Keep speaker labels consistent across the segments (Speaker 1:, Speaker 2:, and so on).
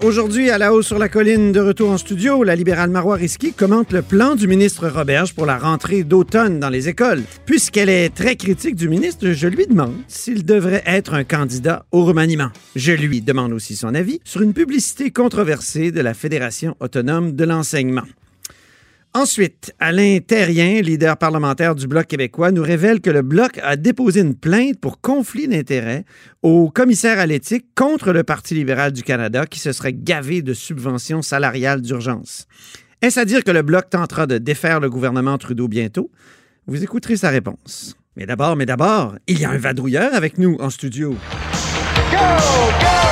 Speaker 1: Aujourd'hui, à la haut sur la colline, de retour en studio, la libérale Marois Risky commente le plan du ministre Roberge pour la rentrée d'automne dans les écoles. Puisqu'elle est très critique du ministre, je lui demande s'il devrait être un candidat au remaniement. Je lui demande aussi son avis sur une publicité controversée de la Fédération autonome de l'enseignement. Ensuite, Alain Terrien, leader parlementaire du Bloc québécois, nous révèle que le Bloc a déposé une plainte pour conflit d'intérêts au commissaire à l'éthique contre le Parti libéral du Canada qui se serait gavé de subventions salariales d'urgence. Est-ce à dire que le Bloc tentera de défaire le gouvernement Trudeau bientôt? Vous écouterez sa réponse. Mais d'abord, mais d'abord, il y a un vadrouilleur avec nous en studio. Et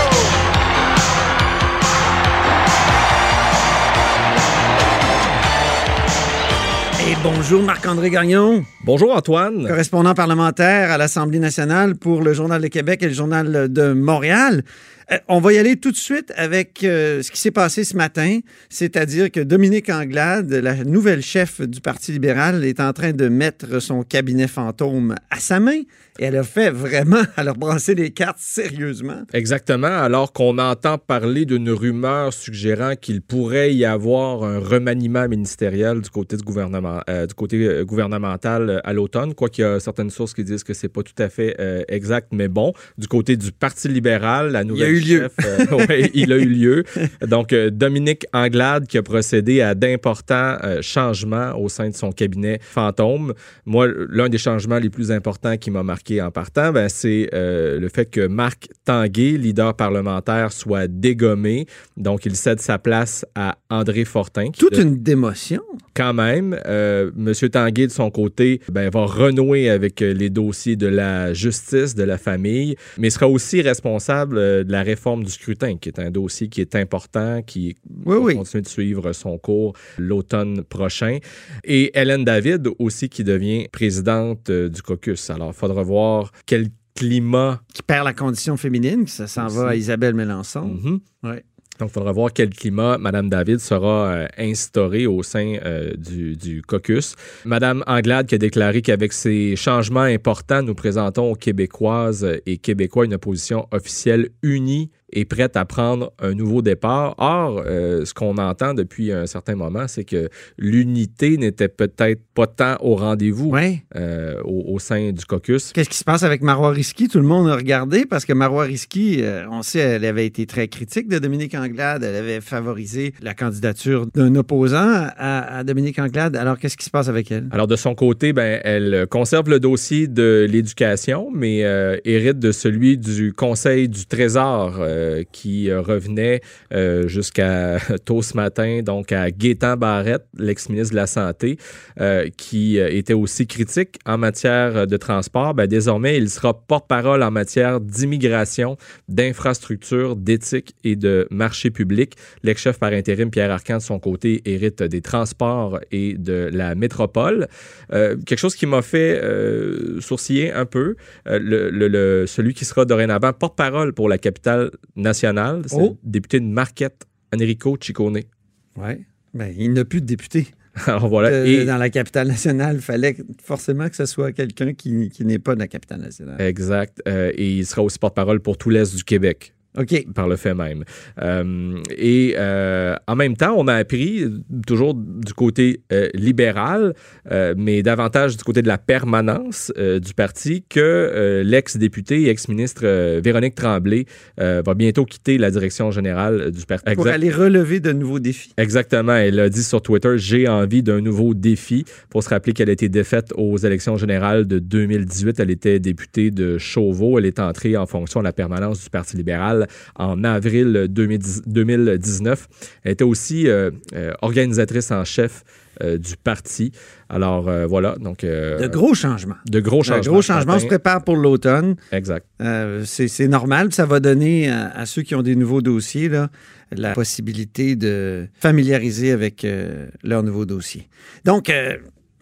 Speaker 1: bonjour Marc-André Gagnon,
Speaker 2: Bonjour Antoine.
Speaker 1: correspondant parlementaire à l'Assemblée nationale pour le Journal de Québec et le Journal de Montréal. Euh, on va y aller tout de suite avec euh, ce qui s'est passé ce matin, c'est-à-dire que Dominique Anglade, la nouvelle chef du Parti libéral, est en train de mettre son cabinet fantôme à sa main et elle a fait vraiment, elle a brassé les cartes sérieusement.
Speaker 2: Exactement, alors qu'on entend parler d'une rumeur suggérant qu'il pourrait y avoir un remaniement ministériel du côté du gouvernement, euh, du côté gouvernemental à l'automne, quoiqu'il y a certaines sources qui disent que c'est pas tout à fait euh, exact, mais bon, du côté du Parti libéral, la nouvelle
Speaker 1: eu lieu.
Speaker 2: chef, euh, ouais, il a eu lieu. Donc euh, Dominique Anglade qui a procédé à d'importants euh, changements au sein de son cabinet fantôme. Moi, l'un des changements les plus importants qui m'a marqué en partant, ben, c'est euh, le fait que Marc Tanguay, leader parlementaire, soit dégommé. Donc, il cède sa place à André Fortin.
Speaker 1: Toute
Speaker 2: de-
Speaker 1: une démotion.
Speaker 2: quand même, euh, M. Tanguay, de son côté, ben, va renouer avec les dossiers de la justice, de la famille, mais sera aussi responsable de la réforme du scrutin, qui est un dossier qui est important, qui
Speaker 1: Oui,
Speaker 2: va
Speaker 1: oui.
Speaker 2: continuer de suivre son cours l'automne prochain. Et Hélène David aussi, qui devient présidente euh, du caucus. Alors, il faudra voir quel climat
Speaker 1: Qui perd la condition féminine, ça s'en va à. Isabelle Mélenchon.
Speaker 2: Mhm.
Speaker 1: Ouais.
Speaker 2: Donc, il faudra voir quel climat Mme David sera euh, instauré au sein euh, du, du caucus. Mme Anglade qui a déclaré qu'avec ces changements importants, nous présentons aux Québécoises et Québécois une opposition officielle unie et prête à prendre un nouveau départ. Or, euh, ce qu'on entend depuis un certain moment, c'est que l'unité n'était peut-être pas tant au rendez-vous
Speaker 1: Ouais.
Speaker 2: euh, au, au sein du caucus.
Speaker 1: Qu'est-ce qui se passe avec Marois Risky? Tout le monde a regardé parce que Marois Risky, euh, on sait, elle avait été très critique de Dominique Anglade. Elle avait favorisé la candidature d'un opposant à, à Dominique Anglade. Alors, qu'est-ce qui se passe avec elle?
Speaker 2: Alors, de son côté, ben, elle conserve le dossier de l'éducation, mais hérite de celui du Conseil du Trésor qui euh, revenait euh, jusqu'à tôt ce matin, donc à Gaétan Barrette, l'ex-ministre de la Santé, euh, qui euh, était aussi critique en matière de transport. Ben, désormais, il sera porte-parole en matière d'immigration, d'infrastructure, d'éthique et de marché public. L'ex-chef par intérim, Pierre Arcan, de son côté, hérite des transports et de la métropole. Euh, quelque chose qui m'a fait euh, sourciller un peu, euh, le- le- celui qui sera dorénavant porte-parole pour la capitale nationale, c'est
Speaker 1: Oh.
Speaker 2: le député de Marquette, Enrico Ciccone.
Speaker 1: Oui. Ben, il n'a plus de député.
Speaker 2: Alors voilà.
Speaker 1: Euh,
Speaker 2: et,
Speaker 1: Dans la capitale nationale, il fallait forcément que ce soit quelqu'un qui, qui n'est pas de la capitale nationale.
Speaker 2: exact. Euh, et il sera aussi porte-parole pour tout l'Est du Québec.
Speaker 1: OK.
Speaker 2: par le fait même. Euh, et euh, en même temps, on a appris, toujours du côté euh, libéral, mais davantage du côté de la permanence du parti, que euh, l'ex-député et ex-ministre Véronique Tremblay va bientôt quitter la direction générale du parti.
Speaker 1: Pour
Speaker 2: Exact-
Speaker 1: aller relever de nouveaux défis.
Speaker 2: Exactement. Elle a dit sur Twitter J'ai envie d'un nouveau défi. Pour se rappeler qu'elle a été défaite aux élections générales de 2018. Elle était députée de Chauveau. Elle est entrée en fonction à la permanence du Parti libéral en avril 2010 2019. Elle était aussi euh, euh, organisatrice en chef euh, du parti. Alors euh, voilà. Donc, euh,
Speaker 1: De gros changements.
Speaker 2: de gros
Speaker 1: De
Speaker 2: changements.
Speaker 1: gros
Speaker 2: ce
Speaker 1: changements. On se prépare pour l'automne.
Speaker 2: Exact.
Speaker 1: C'est normal. Ça va donner à, à ceux qui ont des nouveaux dossiers là, la possibilité de familiariser avec leur nouveau dossier. Donc,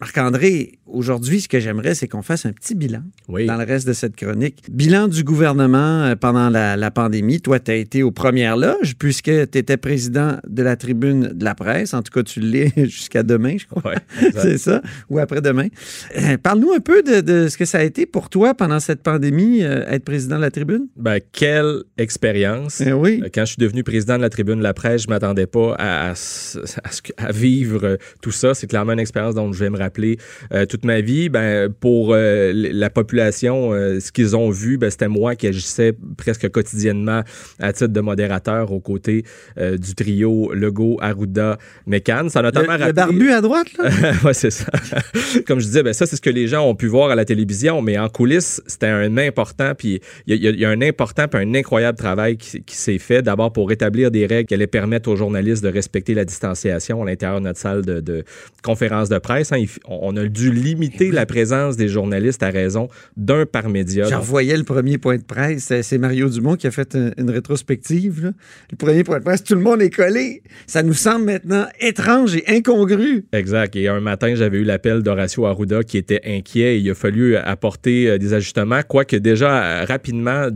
Speaker 1: Marc-André, aujourd'hui, ce que j'aimerais, c'est qu'on fasse un petit bilan
Speaker 2: Oui.
Speaker 1: dans le reste de cette chronique. Bilan du gouvernement euh, pendant la, la pandémie. Toi, tu as été aux premières loges puisque tu étais président de la tribune de la presse. En tout cas, tu l'es jusqu'à demain, je crois.
Speaker 2: Ouais,
Speaker 1: c'est ça, ou après-demain. Euh, Parle-nous un peu de, de ce que ça a été pour toi pendant cette pandémie, euh, être président de la tribune.
Speaker 2: Ben, quelle expérience.
Speaker 1: Eh oui.
Speaker 2: Quand je suis devenu président de la tribune de la presse, je m'attendais pas à, vivre tout ça. C'est clairement une expérience dont je euh, toute ma vie. Ben, pour euh, la population, euh, ce qu'ils ont vu, ben, c'était moi qui agissais presque quotidiennement à titre de modérateur aux côtés du trio Legault, Arruda, Mécan. Ça a
Speaker 1: Le,
Speaker 2: notamment
Speaker 1: le
Speaker 2: rappelé-
Speaker 1: barbu à droite, là?
Speaker 2: ouais, c'est ça. Comme je disais, ben ça, c'est ce que les gens ont pu voir à la télévision, mais en coulisses, c'était un important, puis il y, a- il y a un important puis un incroyable travail qui, qui s'est fait, d'abord pour rétablir des règles qui allaient permettre aux journalistes de respecter la distanciation à l'intérieur de notre salle de, de conférence de presse. hein. Il on a dû limiter la présence des journalistes à raison d'un par média.
Speaker 1: J'en voyais le premier point de presse. C'est- Mario Dumont qui a fait un- une rétrospective. là. Le premier point de presse, tout le monde est collé. Ça nous semble maintenant étrange et incongru.
Speaker 2: Exact. Et un matin, j'avais eu l'appel d'Horacio Arruda qui était inquiet. Il a fallu apporter euh, des ajustements, quoique déjà euh, rapidement,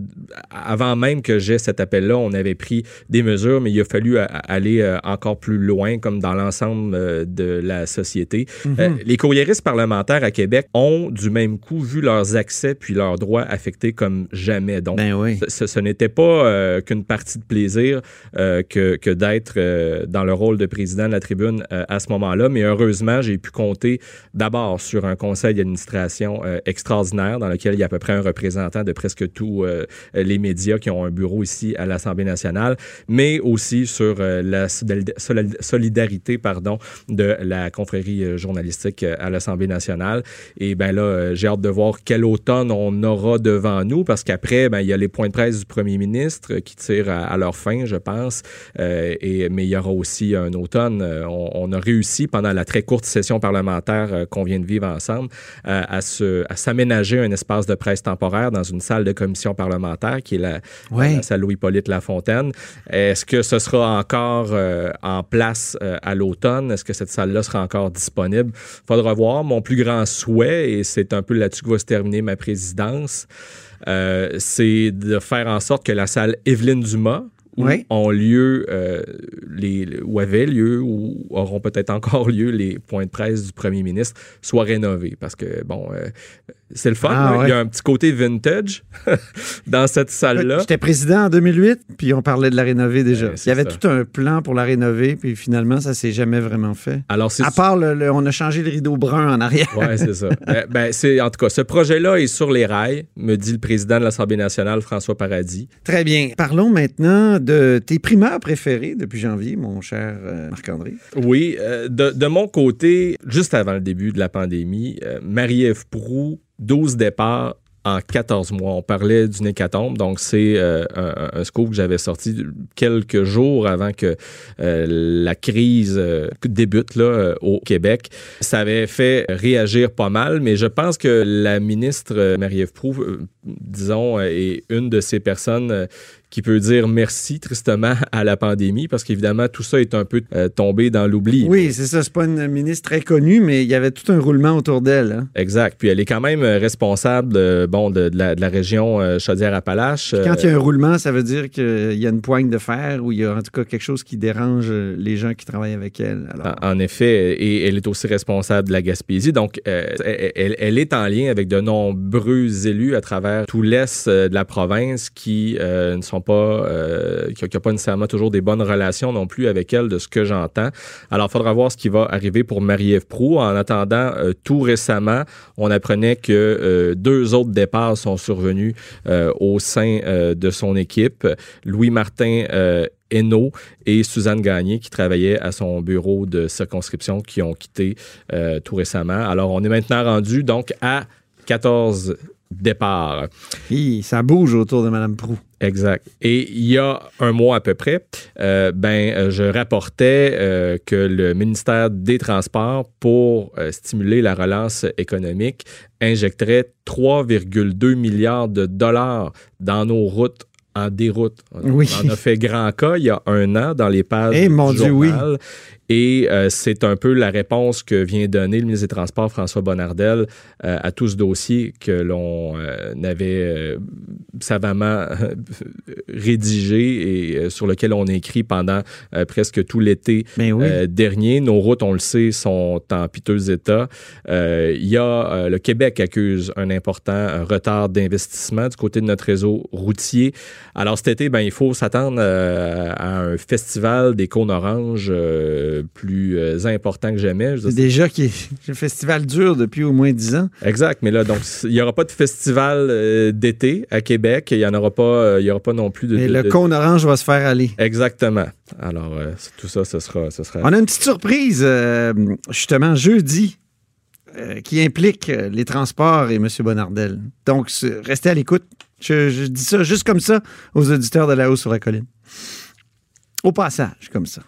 Speaker 2: avant même que j'ai cet appel-là, on avait pris des mesures, mais il a fallu euh, aller euh, encore plus loin, comme dans l'ensemble euh, de la société. Euh, les courriéristes parlementaires à Québec ont du même coup vu leurs accès puis leurs droits affectés comme jamais. Donc,
Speaker 1: Ben oui.
Speaker 2: ce, ce n'était pas euh, qu'une partie de plaisir euh, que, que d'être euh, dans le rôle de président de la tribune à ce moment-là. Mais heureusement, j'ai pu compter d'abord sur un conseil d'administration extraordinaire dans lequel il y a à peu près un représentant de presque tous les médias qui ont un bureau ici à l'Assemblée nationale, mais aussi sur la solid- solid- solidarité pardon, de la confrérie journalistique euh, à l'Assemblée nationale. Et ben là, euh, j'ai hâte de voir quel automne on aura devant nous parce qu'après, ben, il y a les points de presse du premier ministre euh, qui tirent à, à leur fin, je pense. Euh, et, mais il y aura aussi un automne. On, on a réussi pendant la très courte session parlementaire qu'on vient de vivre ensemble euh, à, se, à s'aménager un espace de presse temporaire dans une salle de commission parlementaire qui est la,
Speaker 1: Ouais.
Speaker 2: la salle Louis-Polyte Lafontaine. Est-ce que ce sera encore euh, en place à l'automne? Est-ce que cette salle-là sera encore disponible? Faudra voir. Mon plus grand souhait, et c'est un peu là-dessus que va se terminer ma présidence, euh, c'est de faire en sorte que la salle Evelyne Dumas, où
Speaker 1: Oui.
Speaker 2: ont lieu euh, les où avaient lieu ou auront peut-être encore lieu les points de presse du premier ministre soit rénovés parce que bon euh, c'est le fun
Speaker 1: Ah, ouais.
Speaker 2: il y a un petit côté vintage dans cette salle là
Speaker 1: J'étais président en 2008, puis on parlait de la rénover déjà.
Speaker 2: Ouais,
Speaker 1: Il y avait
Speaker 2: ça.
Speaker 1: tout un plan pour la rénover, puis finalement, ça s'est jamais vraiment fait.
Speaker 2: alors
Speaker 1: À part, le, le- on a changé le rideau brun en arrière.
Speaker 2: Ouais, c'est ça. ben, ben, c'est, en tout cas, ce projet-là est sur les rails, me dit le président de l'Assemblée nationale, François Paradis.
Speaker 1: Très bien. Parlons maintenant de tes primeurs préférés depuis janvier, mon cher euh, Marc-André?
Speaker 2: Oui, euh, de, de mon côté, juste avant le début de la pandémie, euh, Marie-Ève Proux, 12 départs en 14 mois. On parlait d'une hécatombe, donc c'est un, un que j'avais sorti quelques jours avant que la crise débute là, au Québec. Ça avait fait réagir pas mal, mais je pense que la ministre Marie-Ève Proux, disons, est une de ces personnes qui peut dire merci tristement à la pandémie parce qu'évidemment tout ça est un peu euh, tombé dans l'oubli.
Speaker 1: Oui, c'est ça. C'est pas une ministre très connue, mais il y avait tout un roulement autour d'elle. hein.
Speaker 2: Exact. Puis elle est quand même euh, responsable euh, bon, de, de la, de la région euh, Chaudière-Appalaches.
Speaker 1: Quand il y a un roulement, ça veut dire qu'il y a une poigne de fer ou il y a en tout cas quelque chose qui dérange les gens qui travaillent avec elle. Alors,
Speaker 2: En en effet, et elle est aussi responsable de la Gaspésie. Donc, elle, est en lien avec de nombreux élus à travers tout l'est de la province qui ne sont pas, euh, qui n'ont pas nécessairement toujours des bonnes relations non plus avec elle, de ce que j'entends. Alors, il faudra voir ce qui va arriver pour Marie-Ève Proux. En attendant, euh, tout récemment, on apprenait que euh, deux autres départs sont survenus euh, au sein de son équipe. Louis-Martin euh, Hainaut et Suzanne Gagné qui travaillaient à son bureau de circonscription qui ont quitté tout récemment. Alors, on est maintenant rendu donc à 14 départs.
Speaker 1: hi, ça bouge autour de Mme Prou.
Speaker 2: Exact. Et il y a un mois à peu près, euh, ben, euh, je rapportais euh, que le ministère des Transports, pour euh, stimuler la relance économique, injecterait 3,2 milliards de dollars dans nos routes en déroute. On,
Speaker 1: Oui.
Speaker 2: on en a fait grand cas il y a un an dans les pages
Speaker 1: Eh,
Speaker 2: du
Speaker 1: mon Dieu, oui.
Speaker 2: Et euh, c'est un peu la réponse que vient donner le ministre des Transports, François Bonnardel, euh, à tout ce dossier que l'on euh, avait savamment rédigé et sur lequel on a écrit pendant presque tout l'été
Speaker 1: Ben oui.
Speaker 2: dernier. Nos routes, on le sait, sont en piteux état. Il y a le Québec accuse un important retard d'investissement du côté de notre réseau routier. Alors cet été, ben, il faut s'attendre à un festival des cônes oranges plus euh, important que jamais.
Speaker 1: C'est déjà qui le festival dure depuis au moins 10 ans.
Speaker 2: Exact, mais là, donc, il n'y aura pas de festival euh, d'été à Québec. Il n'y en aura pas, euh, il y aura pas non plus de.
Speaker 1: Et
Speaker 2: de-
Speaker 1: le
Speaker 2: de-
Speaker 1: cône orange va se faire aller.
Speaker 2: Exactement. Alors, euh, tout ça, ce sera. Ce sera...
Speaker 1: On a une petite surprise, euh, justement, jeudi, euh, qui implique euh, les transports et M. Bonnardel. Donc, restez à l'écoute. Je, je dis ça juste comme ça aux auditeurs de la haut sur la colline. Au passage, comme ça.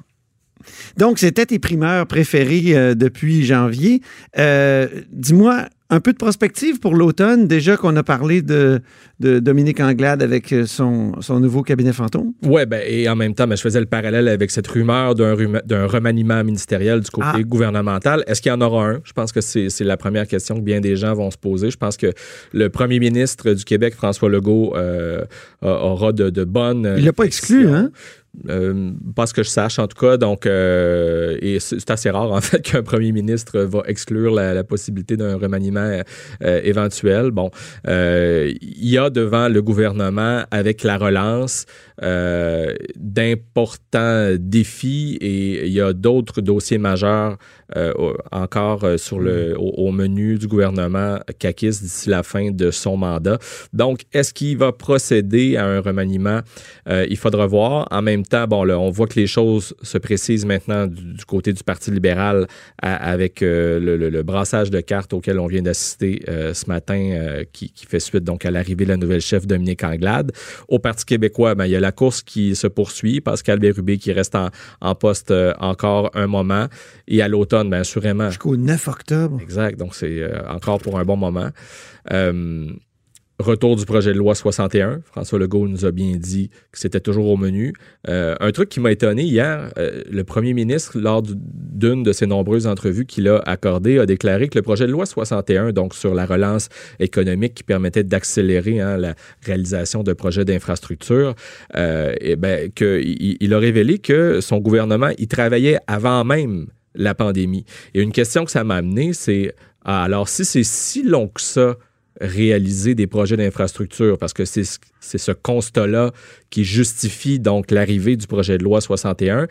Speaker 1: Donc, c'était tes primeurs préférés euh, depuis janvier. Euh, Dis-moi, un peu de prospective pour l'automne, déjà qu'on a parlé de, de Dominique Anglade avec euh, son, son nouveau cabinet fantôme.
Speaker 2: Ouais, ben, et en même temps, ben, je faisais le parallèle avec cette rumeur d'un remaniement ministériel du côté
Speaker 1: Ah.
Speaker 2: gouvernemental. Est-ce qu'il y en aura un? Je pense que c'est la première question que bien des gens vont se poser. Je pense que le premier ministre du Québec, François Legault, euh, aura de, de bonnes.
Speaker 1: Il l'a pas exclu, hein?
Speaker 2: Euh, pas ce que je sache, en tout cas. Donc, euh, et c'est assez rare, en fait, qu'un premier ministre va exclure la, possibilité d'un remaniement euh, éventuel. Bon, il y a devant le gouvernement, avec la relance, d'importants défis et il y a d'autres dossiers majeurs euh, encore euh, sur le, au, au menu du gouvernement CAQIS d'ici la fin de son mandat. Donc, est-ce qu'il va procéder à un remaniement? Euh, il faudra voir. En même temps, bon, là, on voit que les choses se précisent maintenant du, du côté du Parti libéral à- avec euh, le, le- le brassage de cartes auquel on vient d'assister ce matin, qui, qui fait suite donc à l'arrivée de la nouvelle chef Dominique Anglade. Au Parti québécois, ben, il y a la course qui se poursuit. Pascal Bérubé qui reste en, en poste encore un moment. Et à l'automne, bien assurément,
Speaker 1: Jusqu'au 9 octobre.
Speaker 2: Exact. Donc, c'est euh, encore pour un bon moment. Euh, retour du projet de loi 61. François Legault nous a bien dit que c'était toujours au menu. Euh, un truc qui m'a étonné hier, euh, le premier ministre, lors du- d'une de ses nombreuses entrevues qu'il a accordées, a déclaré que le projet de loi 61, donc sur la relance économique qui permettait d'accélérer hein, la réalisation de projets d'infrastructure, euh, eh ben, il, il a révélé que son gouvernement y travaillait avant même la pandémie. Et une question que ça m'a amené, c'est ah, alors si c'est si long que ça réaliser des projets d'infrastructure parce que c'est ce- c'est ce constat-là qui justifie donc l'arrivée du projet de loi 61.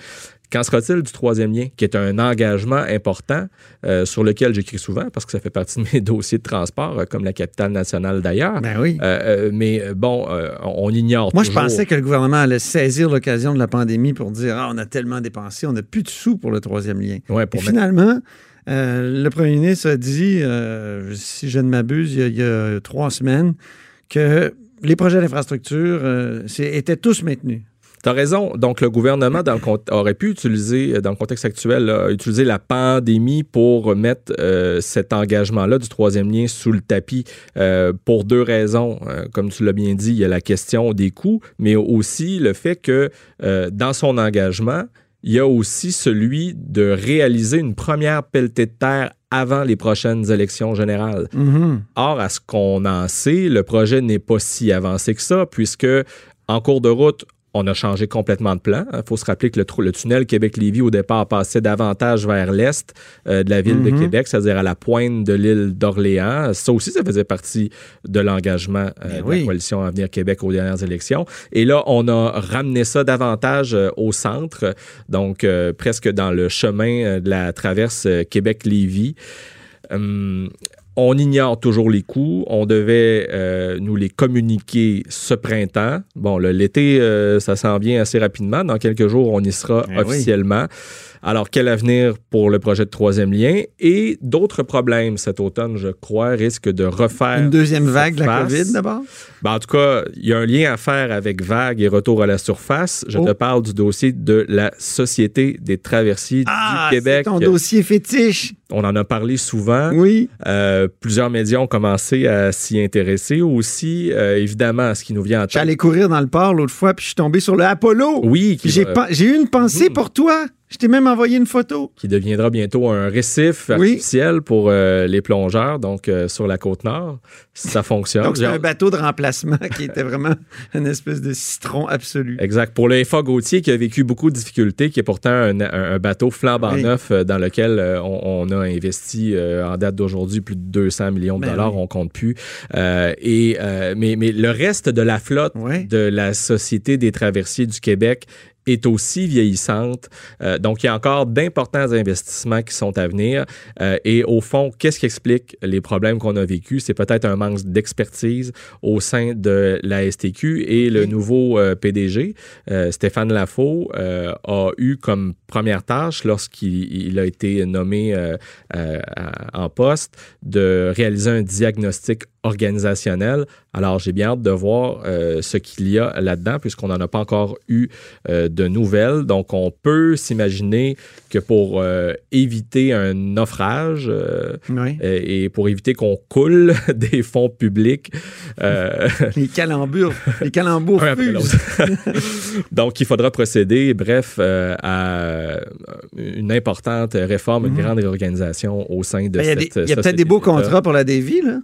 Speaker 2: Qu'en sera-t-il du troisième lien, qui est un engagement important euh, sur lequel j'écris souvent parce que ça fait partie de mes dossiers de transport, euh, comme la capitale nationale d'ailleurs?
Speaker 1: Ben oui.
Speaker 2: Euh, mais bon, euh, on ignore
Speaker 1: Moi, je pensais que le gouvernement allait saisir l'occasion de la pandémie pour dire Ah, on a tellement dépensé, on n'a plus de sous pour le troisième lien.
Speaker 2: Ouais,
Speaker 1: Et
Speaker 2: mettre-
Speaker 1: finalement, le premier ministre a dit, si je ne m'abuse, il, y a- il y a trois semaines, que les projets d'infrastructure étaient tous maintenus.
Speaker 2: T'as raison. Donc, le gouvernement dans le cont- aurait pu utiliser, euh, dans le contexte actuel, là, utiliser la pandémie pour mettre euh, cet engagement-là du troisième lien sous le tapis euh, pour deux raisons. Comme tu l'as bien dit, il y a la question des coûts, mais aussi le fait que euh, dans son engagement, il y a aussi celui de réaliser une première pelletée de terre avant les prochaines élections générales.
Speaker 1: Mhm.
Speaker 2: Or, à ce qu'on en sait, le projet n'est pas si avancé que ça, puisque en cours de route, on a changé complètement de plan. Il faut se rappeler que le, tunnel Québec-Lévis, au départ, passait davantage vers l'est euh, de la ville de
Speaker 1: Mhm.
Speaker 2: Québec, c'est-à-dire à la pointe de l'île d'Orléans. Ça aussi, ça faisait partie de l'engagement euh,
Speaker 1: Ben
Speaker 2: de
Speaker 1: oui.
Speaker 2: la coalition Avenir Québec aux dernières élections. Et là, on a ramené ça davantage euh, au centre, donc presque dans le chemin de la traverse Québec-Lévis. Hum, on ignore toujours les coûts. On devait euh, nous les communiquer ce printemps. Bon, l'été, euh, ça s'en vient assez rapidement. Dans quelques jours, on y sera
Speaker 1: Eh oui.
Speaker 2: Alors, quel avenir pour le projet de troisième lien? Et d'autres problèmes cet automne, je crois, risquent de refaire.
Speaker 1: Une deuxième vague de la. COVID d'abord?
Speaker 2: Ben, en tout cas, il y a un lien à faire avec vague et retour à la surface. Je
Speaker 1: Oh.
Speaker 2: te parle du dossier de la Société des traversiers
Speaker 1: Ah,
Speaker 2: du
Speaker 1: c'est
Speaker 2: Québec.
Speaker 1: ton dossier fétiche.
Speaker 2: On en a parlé souvent.
Speaker 1: Oui.
Speaker 2: Euh, plusieurs médias ont commencé à s'y intéresser aussi. Euh, évidemment, ce qui nous vient en tête.
Speaker 1: J'allais courir dans le port l'autre fois, puis je suis tombé sur le Apollo.
Speaker 2: Oui,
Speaker 1: j'ai eu une pensée
Speaker 2: Mhm.
Speaker 1: pour toi. Je t'ai même envoyé une photo.
Speaker 2: Qui deviendra bientôt un récif
Speaker 1: Oui.
Speaker 2: artificiel pour euh, les plongeurs, donc euh, sur la côte nord, ça fonctionne.
Speaker 1: Donc, c'est un bateau de remplacement qui était vraiment une espèce de citron absolu.
Speaker 2: Exact. Pour le FA Gauthier, qui a vécu beaucoup de difficultés, qui est pourtant un, un- un bateau flambant
Speaker 1: Oui.
Speaker 2: neuf euh, dans lequel on, on a investi en date d'aujourd'hui plus de 200 millions de
Speaker 1: Ben
Speaker 2: dollars,
Speaker 1: oui.
Speaker 2: on compte plus. Et, mais, mais le reste de la flotte
Speaker 1: Ouais.
Speaker 2: de la Société des traversiers du Québec est aussi vieillissante. Euh, donc, il y a encore d'importants investissements qui sont à venir. Euh, et au fond, qu'est-ce qui explique les problèmes qu'on a vécus? C'est peut-être un manque d'expertise au sein de la STQ et le nouveau euh, PDG, Stéphane Lafaux, a eu comme première tâche, lorsqu'il il a été nommé en poste, de réaliser un diagnostic organisationnel. Alors, j'ai bien hâte de voir euh, ce qu'il y a là-dedans, puisqu'on n'en a pas encore eu euh, de nouvelles. Donc, on peut s'imaginer que pour euh, éviter un naufrage
Speaker 1: Oui.
Speaker 2: et pour éviter qu'on coule des fonds publics,
Speaker 1: Les calembures, les calembours
Speaker 2: un après. Donc, il faudra procéder, bref, à une importante réforme, une grande réorganisation au sein de
Speaker 1: Ben, Il y a, des-
Speaker 2: cette
Speaker 1: il y a peut-être des beaux contrats pour la Davy, là.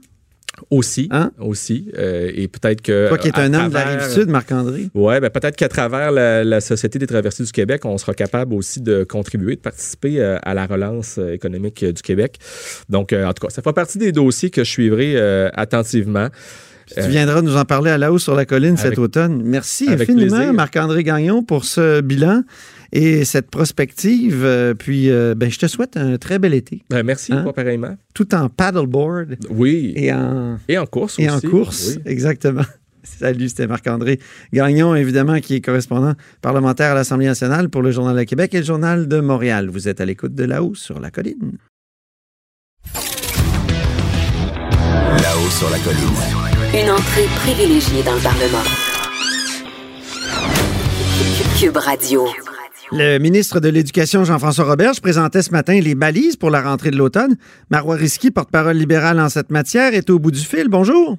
Speaker 2: Aussi,
Speaker 1: Hein?
Speaker 2: aussi. euh, et peut-être que...
Speaker 1: Toi qui es un homme de la
Speaker 2: travers-
Speaker 1: rive sud, Marc-André.
Speaker 2: Ouais, ben peut-être qu'à travers la, la Société des traversées du Québec, on sera capable aussi de contribuer, de participer euh, à la relance euh, économique euh, du Québec. Donc, euh, en tout cas, ça fera partie des dossiers que je suivrai euh, attentivement.
Speaker 1: Tu viendras nous en parler à la hausse sur la colline cet automne. Merci infiniment. Marc-André Gagnon, pour ce bilan et cette prospective. Euh, Puis, euh, ben, je te souhaite un très bel été,
Speaker 2: Ben, merci,
Speaker 1: Hein?
Speaker 2: pas pareillement.
Speaker 1: tout en paddleboard
Speaker 2: Oui.
Speaker 1: et en,
Speaker 2: Et en course
Speaker 1: et
Speaker 2: aussi.
Speaker 1: en course.
Speaker 2: Oui.
Speaker 1: Exactement. Salut, c'était Marc-André Gagnon, évidemment, qui est correspondant parlementaire à l'Assemblée nationale pour le Journal de Québec et le Journal de Montréal. Vous êtes à l'écoute de La Hausse sur la colline.
Speaker 3: Là-haut sur la colline.
Speaker 4: Une entrée privilégiée dans le Parlement. Cube Radio.
Speaker 1: Le ministre de l'Éducation, Jean-François Roberge, présentait ce matin les balises pour la rentrée de l'automne. Marois Risky, porte-parole libérale en cette matière, est au bout du fil. Bonjour.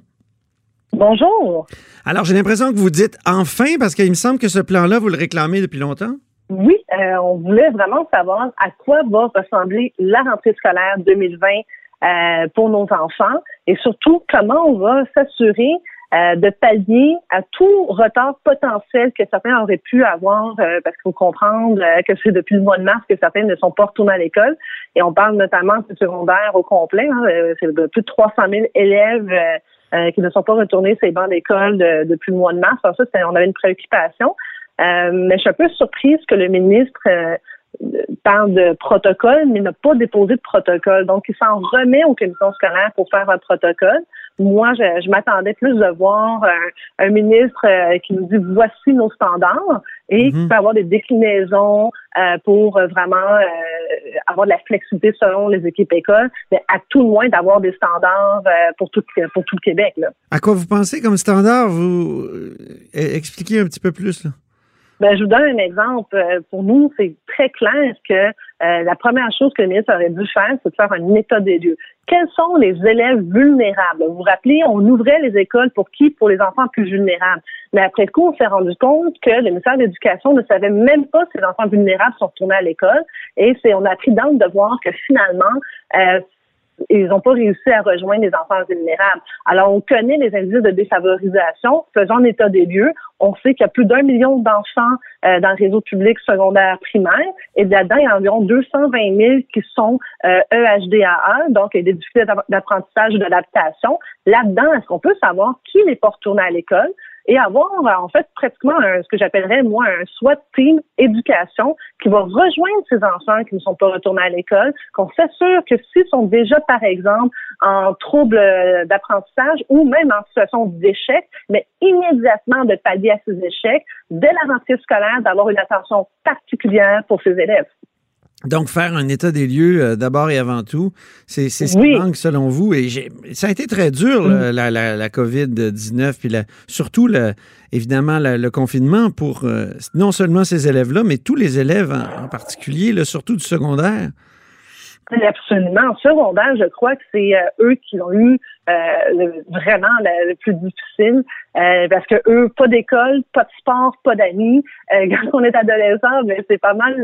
Speaker 5: Bonjour.
Speaker 1: Alors, j'ai l'impression que vous dites enfin, parce qu'il me semble que ce plan-là, vous le réclamez depuis longtemps.
Speaker 5: Oui, euh, on voulait vraiment savoir à quoi va ressembler la rentrée scolaire 2020 euh, pour nos enfants et surtout comment on va s'assurer euh, de pallier à tout retard potentiel que certains auraient pu avoir, euh, parce qu'il faut comprendre euh, que c'est depuis le mois de mars que certains ne sont pas retournés à l'école. Et on parle notamment du secondaire au complet. hein, euh, c'est plus de 300 000 élèves euh, euh, qui ne sont pas retournés sur les bancs d'école de- depuis le mois de mars. Alors ça, on avait une préoccupation. Mais je suis un peu surprise que le ministre parle de protocole, mais n'a pas déposé de protocole. Donc, il s'en remet aux commissions scolaires pour faire un protocole. Moi, je, je m'attendais plus de voir un, un ministre euh, qui nous dit voici nos standards et qui
Speaker 1: Mhm.
Speaker 5: peut avoir des déclinaisons euh, pour euh, vraiment euh, avoir de la flexibilité selon les équipes écoles, mais à tout le moins d'avoir des standards euh, pour tout pour tout le Québec. Là.
Speaker 1: À quoi vous pensez comme standard? Vous euh, expliquez un petit peu plus. là.
Speaker 5: Ben, je vous donne un exemple. Euh, Pour nous, c'est très clair que euh, la première chose que le ministre aurait dû faire, c'est de faire un état des lieux. Quels sont les élèves vulnérables? Vous vous rappelez, on ouvrait les écoles pour qui? Pour les enfants plus vulnérables. Mais après coup, on s'est rendu compte que le ministère de l'Éducation ne savait même pas si les enfants vulnérables sont retournés à l'école. Et c'est, on a appris dans le devoir que finalement, euh, ils n'ont pas réussi à rejoindre les enfants vulnérables. Alors, on connaît les indices de défavorisation. Faisons état des lieux. On sait qu'il y a plus d'un million d'enfants euh, dans le réseau public secondaire primaire. Et là-dedans, il y a environ 220 000 qui sont euh, EHDAA, donc des difficultés d'app- d'apprentissage et d'adaptation. Là-dedans, est-ce qu'on peut savoir qui n'est pas retourné à l'école? Et avoir euh, en fait pratiquement un, ce que j'appellerais moi un SWAT team éducation qui va rejoindre ces enfants qui ne sont pas retournés à l'école, qu'on s'assure que s'ils sont déjà par exemple en trouble euh, d'apprentissage ou même en situation d'échec, mais immédiatement de pallier à ces échecs dès la rentrée scolaire, d'avoir une attention particulière pour ces élèves.
Speaker 1: Donc, faire un état des lieux euh, d'abord et avant tout, c'est c'est ce
Speaker 5: Oui.
Speaker 1: qui manque selon vous. Et ça a été très dur, là, la, la, la COVID-19, puis la- surtout, le- évidemment, le confinement pour euh, non seulement ces élèves-là, mais tous les élèves en, en particulier, là, surtout du secondaire.
Speaker 5: Absolument. En secondaire, je crois que c'est euh, eux qui ont eu euh, vraiment le, plus difficile euh, parce que eux, pas d'école, pas de sport, pas d'amis. quand on est adolescent, ben, c'est pas mal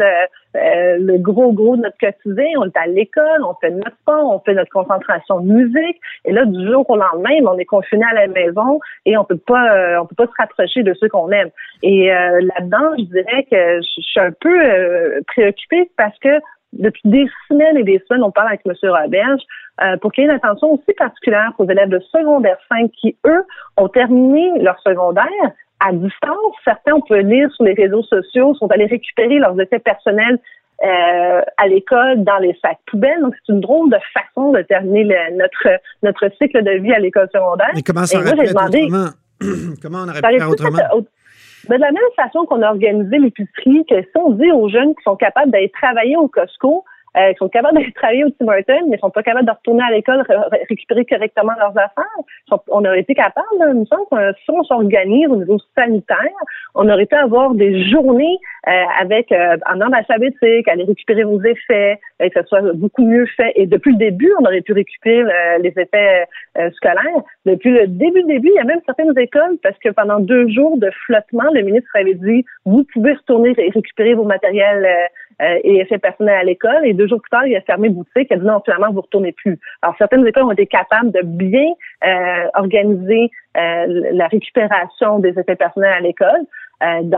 Speaker 5: le gros gros de notre quotidien. On est à l'école, on fait notre sport, on fait notre concentration de musique. Et là, du jour au lendemain, ben, on est confiné à la maison et on peut pas on peut pas se rapprocher de ceux qu'on aime. Et là-dedans, je dirais que je suis un peu préoccupée parce que depuis des semaines et des semaines, on parle avec M. Roberge euh, pour qu'il y ait une attention aussi particulière aux élèves de secondaire 5 qui, eux, ont terminé leur secondaire à distance. Certains, on peut lire sur les réseaux sociaux, sont allés récupérer leurs effets personnels euh, à l'école dans les sacs poubelles. Donc, c'est une drôle de façon de terminer notre, notre cycle de vie à l'école secondaire.
Speaker 1: Mais comment ça aurait pu autrement? comment on aurait pu faire autrement?
Speaker 5: Ben, de la même façon qu'on a organisé l'épicerie, que si on dit aux jeunes qui sont capables d'aller travailler au Costco, euh, qui sont capables d'aller travailler au Tim Hortons, mais qui sont pas capables de retourner à l'école, récupérer correctement leurs affaires. On aurait été capable, là, il me si on s'organise au niveau sanitaire, on aurait pu avoir des journées euh, avec euh, en ordre alphabétique, aller récupérer vos effets, et que ce soit beaucoup mieux fait. Et depuis le début, on aurait pu récupérer les effets scolaires. Depuis le début, début, il y a même certaines écoles, parce que pendant deux jours de flottement, le ministre avait dit, vous pouvez retourner et récupérer vos matériels euh, et effets personnels à l'école. Et deux jours plus tard, il a fermé boutique. Il a dit non, finalement, vous retournez plus. Alors, certaines écoles ont été capables de bien euh, organiser euh, la récupération des effets personnels à l'école.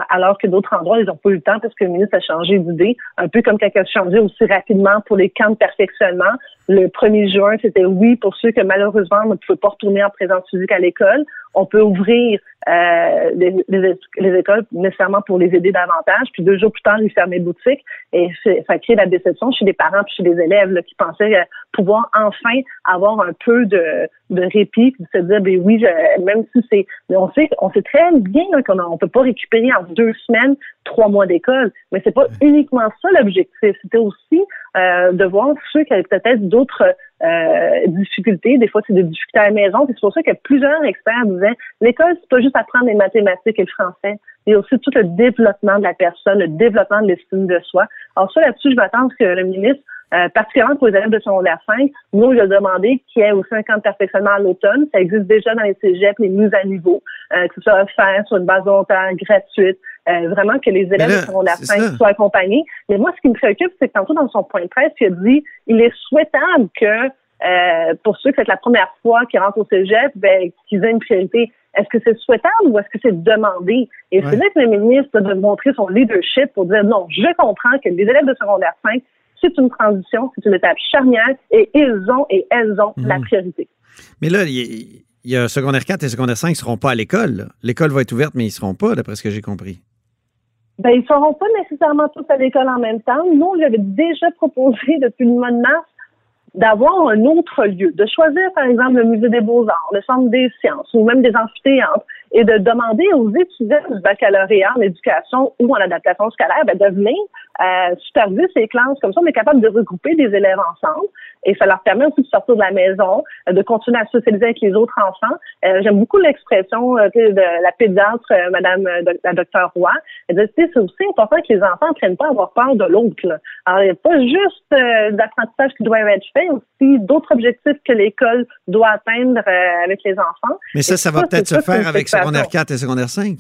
Speaker 5: alors que d'autres endroits, ils n'ont pas eu le temps parce que le ministre a changé d'idée, un peu comme il a changé aussi rapidement pour les camps de perfectionnement. Le 1er juin, c'était oui pour ceux que malheureusement ne pouvaient pas retourner en présence physique à l'école. On peut ouvrir euh, les, les, écoles nécessairement pour les aider davantage. Puis deux jours plus tard, ils fermaient boutique et ça crée la déception chez les parents puis chez les élèves là, qui pensaient euh, pouvoir enfin avoir un peu de, de répit puis de se dire ben oui, même si c'est on sait on sait très bien qu'on on peut pas récupérer en deux semaines trois mois d'école, mais c'est pas uniquement ça l'objectif. C'était aussi euh, de voir ceux qui avaient peut-être d'autres euh, difficultés. Des fois, c'est des difficultés à la maison. C'est pour ça que plusieurs experts disaient l'école, c'est pas juste apprendre les mathématiques et le français. Il y a aussi tout le développement de la personne, le développement de l'estime de soi. Alors ça, là-dessus, je m'attends que le ministre euh, particulièrement pour les élèves de secondaire 5, nous, il a demandé qu'il y ait aussi un camp de perfectionnement à l'automne. Ça existe déjà dans les cégeps, les mises à niveau, euh, que ce soit offert sur une base volontaire gratuite, euh, vraiment que les élèves de secondaire 5 soient accompagnés. Mais moi, ce qui me préoccupe, c'est que tantôt dans son point de presse, il a dit il est souhaitable que euh, pour ceux que c'est la première fois qu'ils rentrent au cégep, ben, qu'ils aient une priorité. Est-ce que c'est souhaitable ou est-ce que c'est demandé? Et c'est là que le ministre doit montrer son leadership pour dire non, je comprends que les élèves de secondaire 5, c'est une transition, c'est une étape charnière et ils ont et elles ont la mhm. priorité.
Speaker 1: Mais là, il y, a secondaire 4 et secondaire 5 ne seront pas à l'école. L'école va être ouverte, mais ils ne seront pas, d'après ce que j'ai compris.
Speaker 5: Ben, ils ne seront pas nécessairement tous à l'école en même temps. Nous, j'avais déjà proposé depuis le mois de mars d'avoir un autre lieu, de choisir par exemple le musée des beaux-arts, le centre des sciences ou même des amphithéâtres et de demander aux étudiants du baccalauréat en éducation ou en adaptation scolaire ben, de venir euh, superviser ces classes. Comme ça, on est capable de regrouper des élèves ensemble et ça leur permet aussi de sortir de la maison, euh, de continuer à socialiser avec les autres enfants. Euh, j'aime beaucoup l'expression euh, de la pédiatre, Madame la docteur Roy. Elle dit, c'est aussi important que les enfants ne pas à avoir peur de l'autre. Alors, il n'y a pas juste l'apprentissage qui doit être fait, aussi d'autres objectifs que l'école doit atteindre avec les enfants.
Speaker 1: Mais ça, ça, va peut-être se faire avec secondaire 4 et secondaire 5.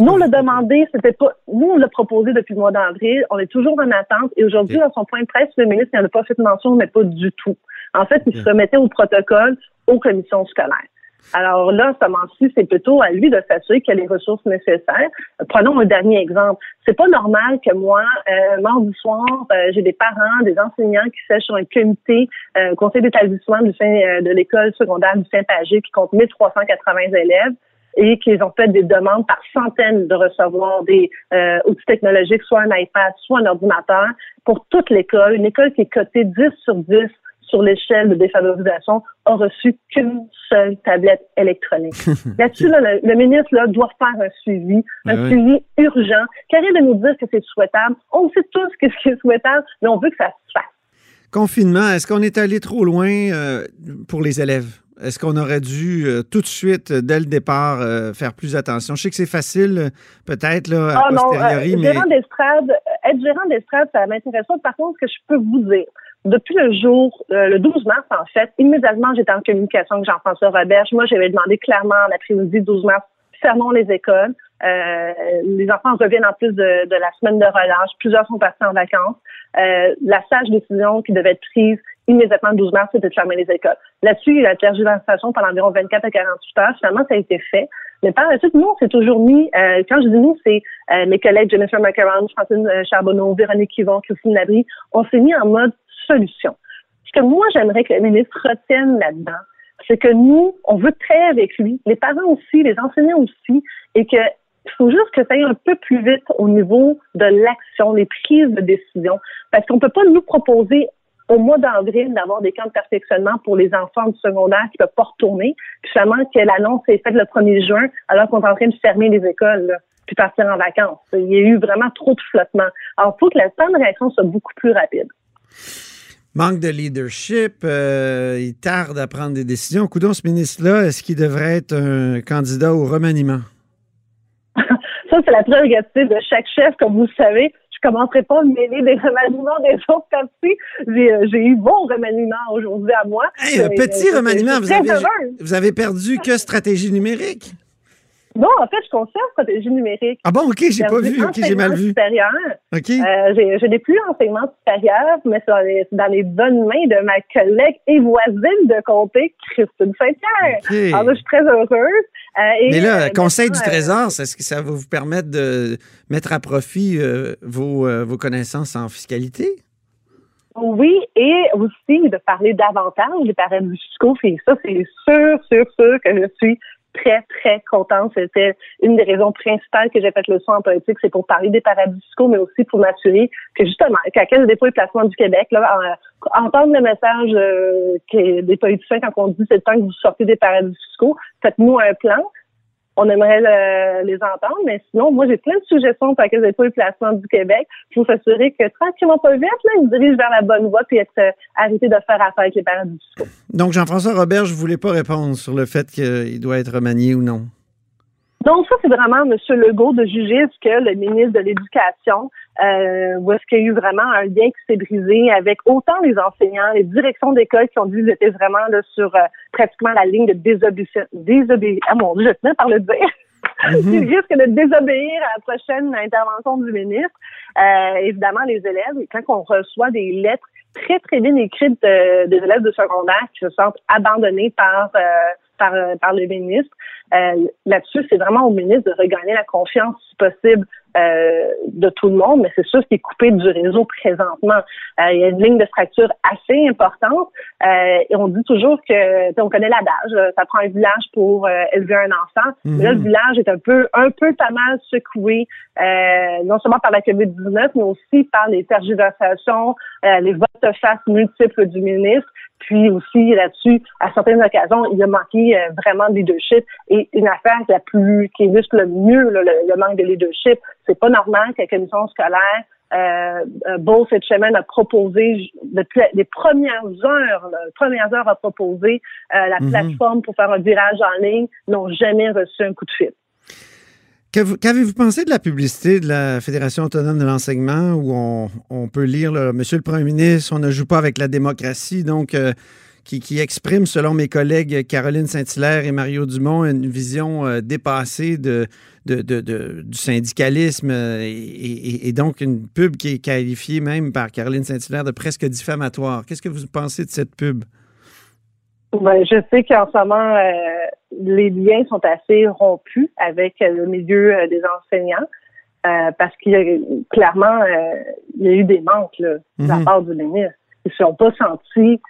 Speaker 5: Nous, on l'a demandé, c'était pas, nous, on l'a proposé depuis le mois d'avril. On est toujours en attente. Et aujourd'hui, dans son point de presse, le ministre n'en a pas fait mention, mais pas du tout. En fait, il se remettait au protocole aux commissions scolaires. Alors là, ce moment-ci, c'est plutôt à lui de s'assurer qu'il y a les ressources nécessaires. Prenons un dernier exemple. C'est pas normal que moi, euh, mardi soir, euh, j'ai des parents, des enseignants qui sèchent sur un comité, euh, conseil d'établissement du euh, de l'école secondaire du Saint-Pagé qui compte 1380 élèves et qu'ils ont fait des demandes par centaines de recevoir des euh, outils technologiques, soit un iPad, soit un ordinateur, pour toute l'école. Une école qui est cotée 10 sur 10 sur l'échelle de défavorisation a reçu qu'une seule tablette électronique. Là-dessus, le, ministre là, doit faire un suivi, un ben suivi urgent. Qu'arrête de nous dire que c'est souhaitable. On sait tous que c'est souhaitable, mais on veut que ça se fasse.
Speaker 1: Confinement, est-ce qu'on est allé trop loin euh, pour les élèves? Est-ce qu'on aurait dû euh, tout de suite, euh, dès le départ, euh, faire plus attention? Je sais que c'est facile, peut-être, là, à
Speaker 5: ah, posteriori, mais... être gérant d'estrade, ça m'intéresse pas. Par contre, ce que je peux vous dire, depuis le jour, euh, le 12 mars, en fait, immédiatement, j'étais en communication avec Jean-François Roberge. Moi, j'avais demandé clairement l'après-midi 12 mars, fermons les écoles. Euh, les enfants reviennent en plus de, de, la semaine de relâche. Plusieurs sont partis en vacances. Euh, la sage décision qui devait être prise immédiatement le 12 mars, c'était de fermer les écoles. Là-dessus, il a la tergiversation pendant environ 24 à 48 heures. Finalement, ça a été fait. Mais par la suite, nous, on s'est toujours mis, euh, quand je dis nous, c'est euh, mes collègues Jennifer McCarron, Francine Charbonneau, Véronique Yvon, Christine Labrie, on s'est mis en mode solution. Ce que moi, j'aimerais que le ministre retienne là-dedans, c'est que nous, on veut travailler avec lui, les parents aussi, les enseignants aussi, et que il faut juste que ça aille un peu plus vite au niveau de l'action, les prises de décision, parce qu'on peut pas nous proposer au mois d'avril d'avoir des camps de perfectionnement pour les enfants du secondaire qui peuvent pas retourner. Puis finalement, que l'annonce est faite le 1er juin, alors qu'on est en train de fermer les écoles, puis partir en vacances. Il y a eu vraiment trop de flottement. Alors, il faut que la temps de réaction soit beaucoup plus rapide.
Speaker 1: Manque de leadership, euh, il tarde à prendre des décisions. Coudon, ce ministre-là, est-ce qu'il devrait être un candidat au remaniement?
Speaker 5: Ça, c'est la prérogative de chaque chef, comme vous le savez commencerai pas à me mêler des remaniements des autres partis. Euh, j'ai eu bon remaniement aujourd'hui à moi.
Speaker 1: un petit remaniement, vous avez, vous avez perdu que stratégie numérique?
Speaker 5: Non, en fait, je conserve stratégie numérique.
Speaker 1: Ah bon, OK, j'ai pas vu. OK, j'ai mal vu.
Speaker 5: Supérieur.
Speaker 1: OK.
Speaker 5: Euh, je n'ai plus enseignement supérieur, mais c'est dans les, bonnes mains de ma collègue et voisine de comté, Christine Saint-Pierre. Alors, je suis très heureuse.
Speaker 1: Euh, mais là, euh, Conseil du Trésor, est-ce que ça va vous permettre de mettre à profit vos, vos connaissances en fiscalité?
Speaker 5: Oui, et aussi de parler davantage des paradis fiscaux. Et ça, c'est sûr, sûr, sûr que je suis très, très contente. C'était une des raisons principales que j'ai fait le soin en politique, c'est pour parler des paradis fiscaux, mais aussi pour m'assurer que justement, qu'à Caisse des dépôts et placements du Québec, là, entendre le message euh, des politiciens quand on dit c'est le temps que vous sortez des paradis fiscaux, faites-nous un plan on aimerait les entendre, mais sinon, moi, j'ai plein de suggestions pour laquelle pas eu placement du Québec pour s'assurer que tranquillement pas vite, là, ils dirigent vers la bonne voie puis être euh, arrêté de faire affaire avec les parents du fiscaux.
Speaker 1: Donc, Jean-François Robert, je voulais pas répondre sur le fait qu'il doit être remanié ou non.
Speaker 5: Donc, ça, c'est vraiment M. Legault de juger ce que le ministre de l'Éducation, euh, où est-ce qu'il y a eu vraiment un lien qui s'est brisé avec autant les enseignants, les directions d'école qui ont dit qu'ils étaient vraiment là, sur euh, pratiquement la ligne de désobéissance. Désobé ah mon Dieu, je tenais par le dire. Mm Ils risquent de désobéir à la prochaine intervention du ministre. Euh, évidemment, les élèves, quand on reçoit des lettres très, très bien écrites des élèves de secondaire qui se sentent abandonnés par euh, par, par le ministre, euh, là-dessus, c'est vraiment au ministre de regagner la confiance, si possible, euh, de tout le monde, mais c'est sûr qu'il est coupé du réseau présentement. Euh, il y a une ligne de fracture assez importante et on dit toujours que, on connaît l'adage, ça prend un village pour élever un enfant. Là, le mhm. village est un peu, un peu pas mal secoué, non seulement par la COVID-19, mais aussi par les tergiversations, les votes face multiples du ministre. Puis aussi là-dessus, à certaines occasions, il a manqué euh, vraiment de leadership. Et une affaire la plus qui illustre le mieux le, manque de leadership, c'est pas normal que la commission scolaire euh, euh Beau a proposé depuis les premières heures, les premières heures a proposé euh, la mhm. plateforme pour faire un virage en ligne, n'ont jamais reçu un coup de fil.
Speaker 1: Qu'avez-vous pensé de la publicité de la Fédération autonome de l'enseignement où on, peut lire Monsieur le Premier ministre, on ne joue pas avec la démocratie, donc euh, qui, exprime, selon mes collègues Caroline Saint-Hilaire et Mario Dumont, une vision euh, dépassée du syndicalisme euh, et, donc une pub qui est qualifiée même par Caroline Saint-Hilaire de presque diffamatoire. Qu'est-ce que vous pensez de cette pub?
Speaker 5: Ben, je sais qu'en ce moment, les liens sont assez rompus avec le milieu euh, des enseignants euh, parce qu'il y a clairement euh, il y a eu des manques là, de la mhm. part du ministre. Ils ne sont pas sentis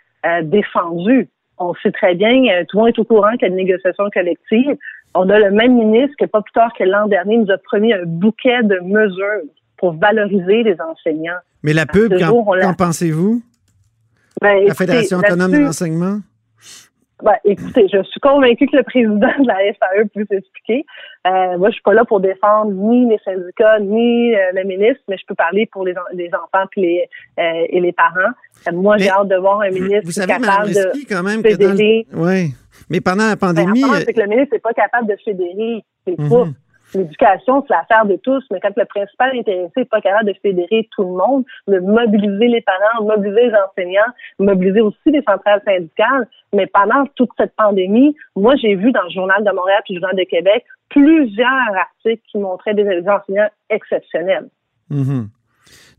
Speaker 5: défendus. On sait très bien, tout le monde est au courant qu'il y a une négociation collective. On a le même ministre que pas plus tard que l'an dernier nous a promis un bouquet de mesures pour valoriser les enseignants.
Speaker 1: Mais la pub, qu'en pensez-vous? Ben, la Fédération autonome de l'enseignement?
Speaker 5: Ben, écoutez, je suis convaincue que le président de la FAE peut s'expliquer. Euh, moi, je suis pas là pour défendre ni les syndicats, ni euh, le ministre, mais je peux parler pour les, les enfants et les, euh, et les parents. moi, j'ai hâte de voir un ministre
Speaker 1: vous savez, capable de quand même que dans Oui, mais pendant la pandémie...
Speaker 5: c'est que le ministre n'est pas capable de fédérer. C'est mm l'éducation, c'est l'affaire de tous, mais quand le principal intéressé n'est pas capable de fédérer tout le monde, de mobiliser les parents, mobiliser les enseignants, mobiliser aussi les centrales syndicales, mais pendant toute cette pandémie, moi, j'ai vu dans le Journal de Montréal et le Journal de Québec plusieurs articles qui montraient des enseignants exceptionnels.
Speaker 1: Mhm.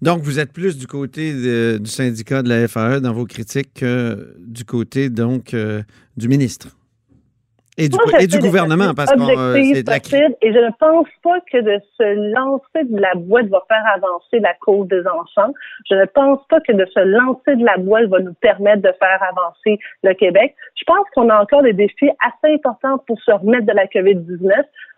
Speaker 1: Donc, vous êtes plus du côté du syndicat de la FAE dans vos critiques que du côté, donc, euh, du ministre. Et du, et du gouvernement, parce que euh, c'est de la
Speaker 5: Et je ne pense pas que de se lancer de la boîte va faire avancer la cause des enfants. Je ne pense pas que de se lancer de la boîte va nous permettre de faire avancer le Québec. Je pense qu'on a encore des défis assez importants pour se remettre de la COVID-19.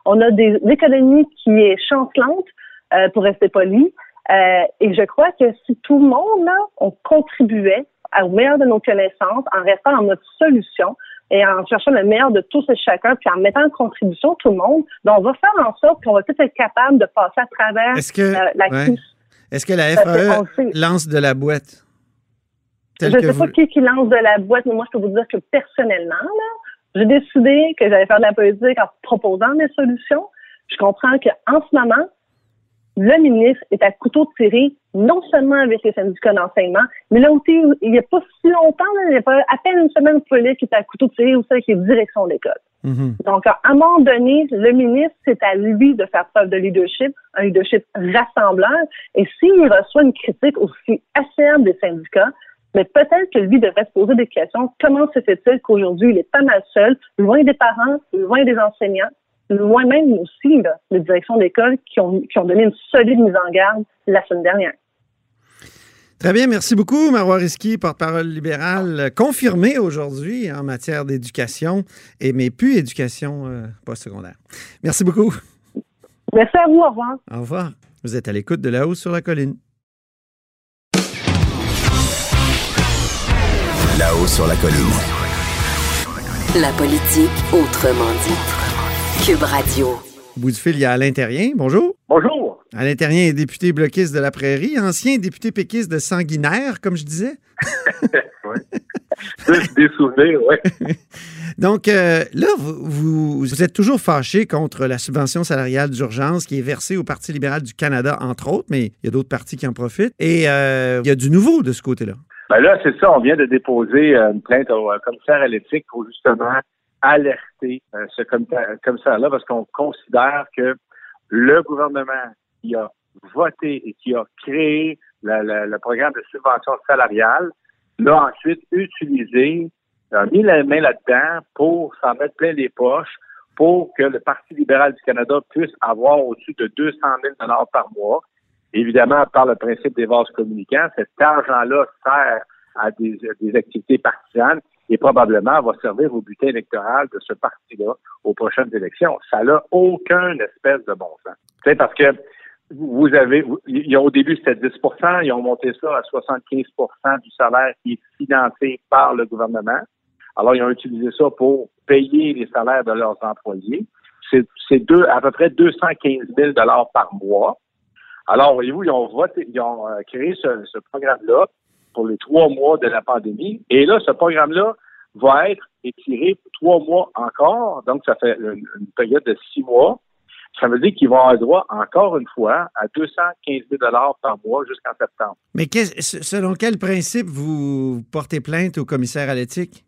Speaker 5: On a des économies qui est chancelante, euh, pour rester poli. Euh, et je crois que si tout le monde, là, on contribuait au meilleur de nos connaissances en restant en mode solution, et en cherchant le meilleur de tous et chacun, puis en mettant en contribution tout le monde, ben, on va faire en sorte qu'on va peut-être être capable de passer à travers la, crise.
Speaker 1: Est-ce que la FAE lance de la boîte?
Speaker 5: je ne sais pas qui, qui lance de la boîte, mais moi, je peux vous dire que personnellement, j'ai décidé que j'allais faire de la politique en proposant des solutions. Je comprends qu'en ce moment, le ministre est à couteau tiré, non seulement avec les syndicats d'enseignement, mais là aussi, il n'y a pas si longtemps, il n'y a pas à peine une semaine pour qui est à couteau tiré aussi avec les directions d'école. Mm-hmm. Donc, à un moment donné, le ministre, c'est à lui de faire preuve de leadership, un leadership rassembleur. Et s'il reçoit une critique aussi acerbe des syndicats, mais peut-être que lui devrait se poser des questions. Comment se fait-il qu'aujourd'hui, il est pas mal seul, loin des parents, loin des enseignants, loin même aussi là, les directions d'école qui ont, qui ont donné une solide mise en garde la semaine dernière.
Speaker 1: Très bien, merci beaucoup, Marois Risky, porte-parole libérale, confirmé aujourd'hui en matière d'éducation, et mais plus éducation euh, postsecondaire. Merci beaucoup.
Speaker 5: Merci à vous, au revoir.
Speaker 1: Au revoir. Vous êtes à l'écoute de La Hausse sur la Colline.
Speaker 3: La Hausse sur la Colline.
Speaker 4: La politique autrement dit. Cube Radio.
Speaker 1: Au bout du fil, il y a Alain Terrien. Bonjour.
Speaker 6: Bonjour.
Speaker 1: Alain Terrien est député bloquiste de la Prairie, ancien député péquiste de Sanguinaire, comme je disais.
Speaker 6: oui. Des souvenirs, oui.
Speaker 1: Donc, euh, là, vous, vous, êtes toujours fâché contre la subvention salariale d'urgence qui est versée au Parti libéral du Canada, entre autres, mais il y a d'autres partis qui en profitent. Et euh, il y a du nouveau de ce côté-là.
Speaker 6: Ben là, c'est ça. On vient de déposer euh, une plainte au commissaire à l'éthique pour justement alerter euh, ce commissaire-là parce qu'on considère que le gouvernement qui a voté et qui a créé le programme de subvention salariale l'a ensuite utilisé, a mis la main là-dedans pour s'en mettre plein les poches pour que le Parti libéral du Canada puisse avoir au-dessus de 200 000 par mois. Évidemment, par le principe des vases communicants, cet argent-là sert à des, des activités partisanes et probablement va servir au butin électoral de ce parti-là aux prochaines élections. Ça n'a aucun espèce de bon sens. C'est parce que vous avez, au début c'était 10% ils ont monté ça à 75% du salaire qui est financé par le gouvernement. Alors ils ont utilisé ça pour payer les salaires de leurs employés. C'est à peu près 215 000 dollars par mois. Alors voyez-vous, ils ont voté, ils ont euh, créé ce, ce programme-là pour les trois mois de la pandémie. Et là, ce programme-là va être étiré pour trois mois encore. Donc, ça fait une, période de six mois. Ça veut dire qu'ils vont avoir droit, encore une fois, à 215 000 par mois jusqu'en septembre.
Speaker 1: Mais selon quel principe vous portez plainte au commissaire à l'éthique?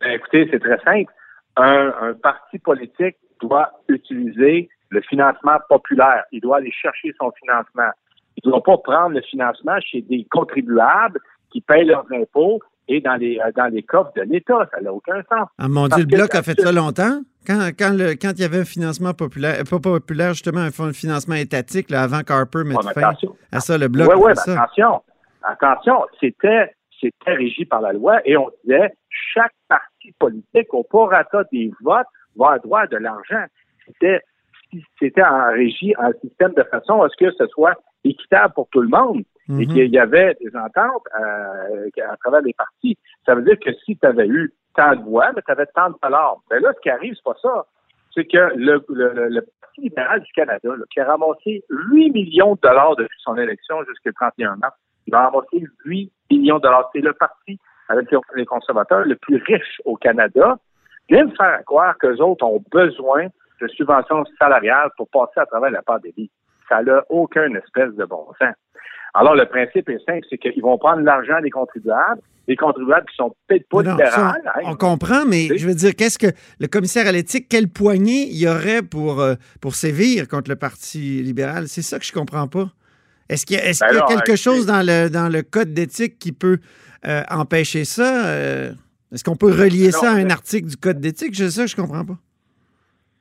Speaker 6: Ben, écoutez, c'est très simple. Un, un, parti politique doit utiliser le financement populaire. Il doit aller chercher son financement. Il ne doit pas prendre le financement chez des contribuables qui payent leurs impôts et dans les, euh, dans les coffres de l'État. Ça n'a aucun sens.
Speaker 1: Ah mon Dieu, le Bloc a fait ça longtemps? Quand, quand, le, quand il y avait un financement populaire, pas populaire, justement, un financement étatique, là, avant qu'Harper mette fin à ça, le Bloc
Speaker 6: Oui, oui,
Speaker 1: ça.
Speaker 6: attention. Attention, c'était, c'était régi par la loi et on disait chaque parti politique, au prorata des votes, va avoir droit de l'argent. C'était, c'était en régie, en système de façon à ce que ce soit équitable pour tout le monde et mhm. qu'il y avait des ententes euh, à travers les partis. Ça veut dire que si tu avais eu tant de voix, mais tu avais tant de dollars. Mais là, ce qui arrive, c'est pas ça. C'est que le, le, Parti libéral du Canada, qui a ramassé 8 millions de dollars depuis son élection jusqu'au 31 mars, il a ramassé 8 millions de dollars. C'est le parti avec les conservateurs le plus riche au Canada. Vient de faire croire qu'eux autres ont besoin de subventions salariales pour passer à travers la pandémie. Ça n'a aucun espèce de bon sens. Alors, le principe est simple, c'est qu'ils vont prendre l'argent des contribuables, des contribuables qui sont peut-être pas
Speaker 1: Non,
Speaker 6: libérales.
Speaker 1: ça,
Speaker 6: hein.
Speaker 1: on comprend, mais je veux dire, qu'est-ce que le commissaire à l'éthique, quelle poignée il y aurait pour, euh, pour sévir contre le Parti libéral? C'est ça que je comprends pas. Est-ce qu'il y a, est-ce
Speaker 6: Ben
Speaker 1: qu'il y a
Speaker 6: alors,
Speaker 1: quelque chose dans le, dans le code d'éthique qui peut euh, empêcher ça? Euh, est-ce qu'on peut relier
Speaker 6: Non,
Speaker 1: ça à un article du code d'éthique? C'est ça que je comprends pas.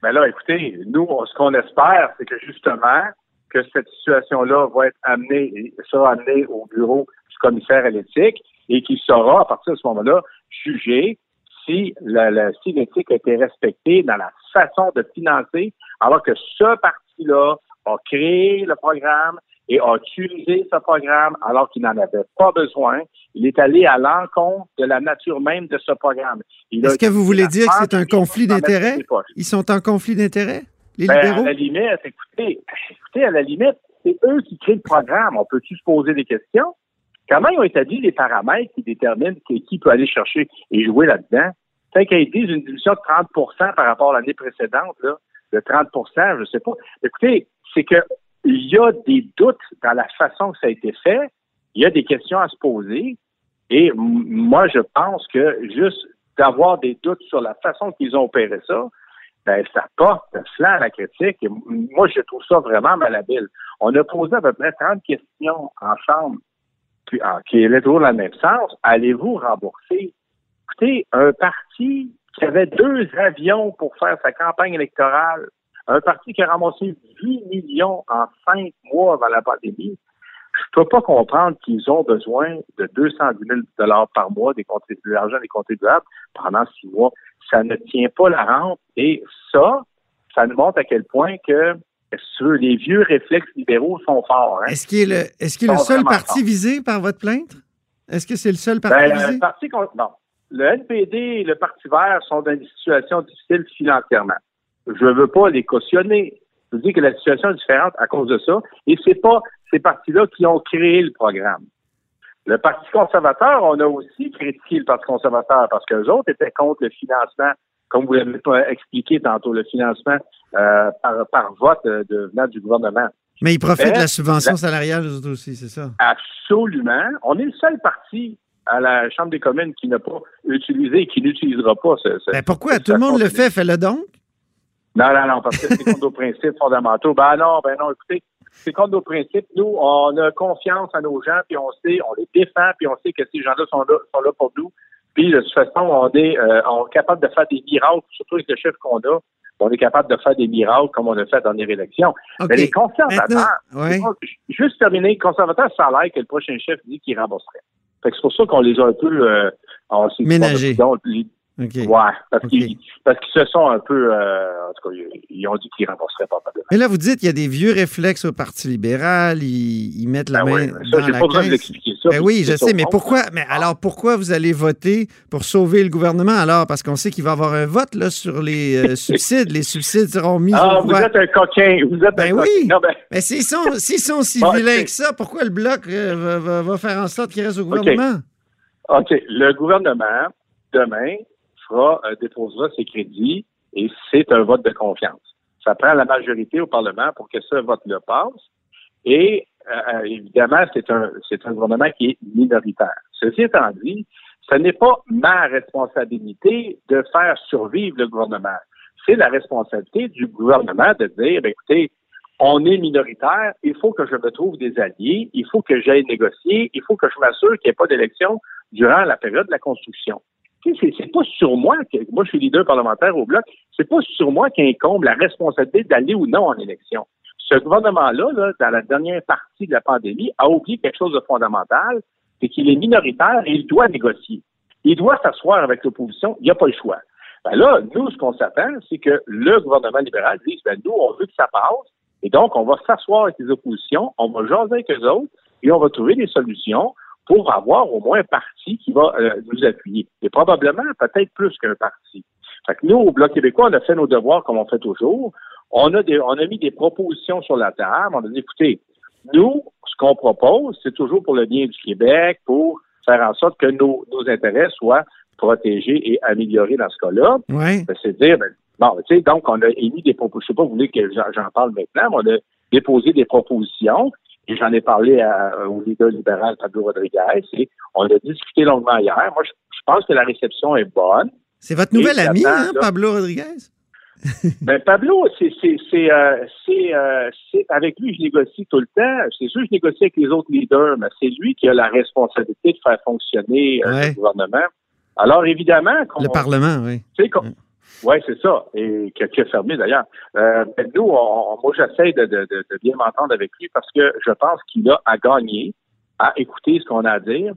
Speaker 6: Ben là, écoutez, nous, on- ce qu'on espère, c'est que justement, que cette situation-là va être amenée, et sera amenée au bureau du commissaire à l'éthique et qu'il saura, à partir de ce moment-là, juger si, l'éthique a été respectée dans la façon de financer, alors que ce parti-là a créé le programme et a utilisé ce programme alors qu'il n'en avait pas besoin. Il est allé à l'encontre de la nature même de ce programme.
Speaker 1: Est-ce que vous voulez dire que c'est un conflit d'intérêts? Ils sont en conflit d'intérêts, les
Speaker 6: Ben, à la limite, écoutez, écoutez, à la limite, c'est eux qui créent le programme. On peut-tu se poser des questions? Comment ils ont établi les paramètres qui déterminent qui, peut aller chercher et jouer là-dedans? Fait qu'ils disent une diminution de 30 par rapport à l'année précédente, là, de 30 je sais pas. Écoutez, c'est que il y a des doutes dans la façon que ça a été fait. Il y a des questions à se poser. Et moi, je pense que juste d'avoir des doutes sur la façon qu'ils ont opéré ça, ben, ça porte flanc à la critique. Moi, je trouve ça vraiment malhabile. On a posé à peu près 30 questions en chambre puis, en- qui allaient toujours dans le même sens. Allez-vous rembourser? Écoutez, un parti qui avait deux avions pour faire sa campagne électorale, un parti qui a ramassé 8 millions en cinq mois avant la pandémie, je peux pas comprendre qu'ils ont besoin de 210 000 dollars par mois des de l'argent des contribuables pendant six mois. Ça ne tient pas la rampe. Et ça, ça nous montre à quel point que, les vieux réflexes libéraux sont forts. Hein?
Speaker 1: Est-ce qu'il est le, est le seul parti
Speaker 6: forts.
Speaker 1: visé par votre plainte? Est-ce que c'est le seul parti
Speaker 6: Ben,
Speaker 1: visé?
Speaker 6: le parti non. Le NPD et le Parti vert sont dans des situations difficiles financièrement. Je ne veux pas les cautionner. Je dis que la situation est différente à cause de ça. Et c'est pas ces partis-là qui ont créé le programme. Le Parti conservateur, on a aussi critiqué le Parti conservateur parce qu'eux autres étaient contre le financement, comme vous l'avez pas expliqué tantôt, le financement euh, par, par vote de, venant du gouvernement.
Speaker 1: Mais ils profitent de la subvention
Speaker 6: la-
Speaker 1: salariale, eux autres aussi, c'est ça?
Speaker 6: Absolument. On est le seul parti à la Chambre des communes qui n'a pas utilisé et qui n'utilisera pas ce, ce-
Speaker 1: Ben pourquoi?
Speaker 6: ce-
Speaker 1: Tout le monde le fait, fais-le donc.
Speaker 6: Non, non, non, parce que c'est contre nos principes fondamentaux. Ben non, ben non, écoutez, c'est contre nos principes. Nous, on a confiance à nos gens, puis on sait, on les défend, puis on sait que ces gens-là sont là, sont là pour nous. Puis de toute façon, on est, euh, on est capable de faire des miracles, surtout avec le chef qu'on a. On est capable de faire des miracles comme on a fait à la dernière élection. Mais les conservateurs,
Speaker 1: ouais.
Speaker 6: juste terminer, les conservateurs, ça a l'air que le prochain chef dit qu'il rembourserait. Fait que c'est pour ça qu'on les a un peu euh, on s'est dit,
Speaker 1: Ménagés.
Speaker 6: bon, les-
Speaker 1: OK.
Speaker 6: Ouais, parce qu'ils parce qu'ils se sont un peu euh, en tout cas, ils, ils ont dit qu'ils rembourseraient pas.
Speaker 1: Mais là, vous dites qu'il y a des vieux réflexes au Parti libéral, ils, ils mettent la
Speaker 6: Ben
Speaker 1: main
Speaker 6: oui,
Speaker 1: dans
Speaker 6: ça,
Speaker 1: la
Speaker 6: pas besoin ça.
Speaker 1: Ben oui, je sais, mais pourquoi? Mais alors, pourquoi vous allez voter pour sauver le gouvernement alors? Parce qu'on sait qu'il va y avoir un vote là, sur les euh, subsides. Les subsides seront mis
Speaker 6: Ah, vous
Speaker 1: voie.
Speaker 6: êtes un coquin. Vous êtes
Speaker 1: Ben
Speaker 6: un
Speaker 1: oui.
Speaker 6: coquin. Non, ben,
Speaker 1: Mais s'ils sont, s'ils sont si
Speaker 6: Bon,
Speaker 1: vilains que ça, pourquoi le Bloc euh, va, va- va faire en sorte qu'il reste au gouvernement?
Speaker 6: OK. Le gouvernement, demain, euh, déposera ses crédits et c'est un vote de confiance. Ça prend la majorité au Parlement pour que ce vote-là passe. Et euh, euh, évidemment, c'est un c'est un gouvernement qui est minoritaire. Ceci étant dit, ce n'est pas ma responsabilité de faire survivre le gouvernement. C'est la responsabilité du gouvernement de dire, ben, écoutez, on est minoritaire, il faut que je me trouve des alliés, il faut que j'aille négocier, il faut que je m'assure qu'il n'y ait pas d'élection durant la période de la construction. C'est pas sur moi que, moi je suis leader parlementaire au bloc, c'est pas sur moi qu'incombe la responsabilité d'aller ou non en élection. Ce gouvernement-là, là, dans la dernière partie de la pandémie, a oublié quelque chose de fondamental, c'est qu'il est minoritaire et il doit négocier. Il doit s'asseoir avec l'opposition, il n'y a pas le choix. Ben là, nous, ce qu'on s'attend, c'est que le gouvernement libéral dise, ben nous, on veut que ça passe, et donc, on va s'asseoir avec les oppositions, on va jaser avec eux autres, et on va trouver des solutions pour avoir au moins un parti qui va euh, nous appuyer. Et probablement, peut-être plus qu'un parti. Fait que nous, au Bloc québécois, on a fait nos devoirs comme on fait toujours. On a, des, on a mis des propositions sur la table. On a dit, écoutez, nous, ce qu'on propose, c'est toujours pour le bien du Québec, pour faire en sorte que nos, nos intérêts soient protéger et améliorer dans ce cas-là.
Speaker 1: Ouais.
Speaker 6: Ben, c'est dire, ben, bon, tu sais, donc on a émis des propositions. Je sais pas, vous voulez que j'en parle maintenant, mais on a déposé des propositions. Et j'en ai parlé à- au leader libéral Pablo Rodriguez. Et on a discuté longuement hier. Moi, je, je pense que la réception est bonne.
Speaker 1: C'est votre nouvel ami, hein, Pablo Rodriguez?
Speaker 6: Ben Pablo, c'est c'est c'est euh, euh, c'est- avec lui je négocie tout le temps. C'est sûr que je négocie avec les autres leaders, mais c'est lui qui a la responsabilité de faire fonctionner euh,
Speaker 1: Ouais.
Speaker 6: le gouvernement. Alors évidemment,
Speaker 1: Le Parlement, oui.
Speaker 6: Ouais, c'est ça. Et qui a, fermé d'ailleurs. Euh, ben, nous, on- moi, j'essaie de, de, de, bien m'entendre avec lui parce que je pense qu'il a à gagner, à écouter ce qu'on a à dire.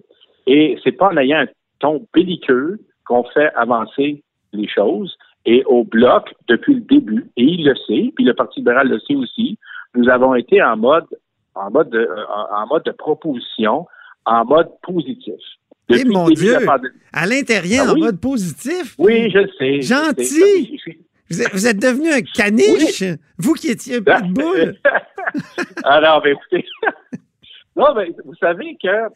Speaker 6: Et c'est pas en ayant un ton belliqueux qu'on fait avancer les choses. Et au bloc, depuis le début, et il le sait, puis le Parti libéral le sait aussi, nous avons été en mode, en mode, de, euh, en mode de proposition, en mode positif.
Speaker 1: Eh,
Speaker 6: Depuis le
Speaker 1: mon
Speaker 6: de
Speaker 1: Dieu! À l'intérieur,
Speaker 6: Ah
Speaker 1: en mode positif?
Speaker 6: Oui, je le sais.
Speaker 1: Gentil.
Speaker 6: Je suis-
Speaker 1: Vous êtes, vous êtes devenu un caniche? Vous qui étiez un pitbull?
Speaker 6: Alors, ben, écoutez. non, mais vous savez que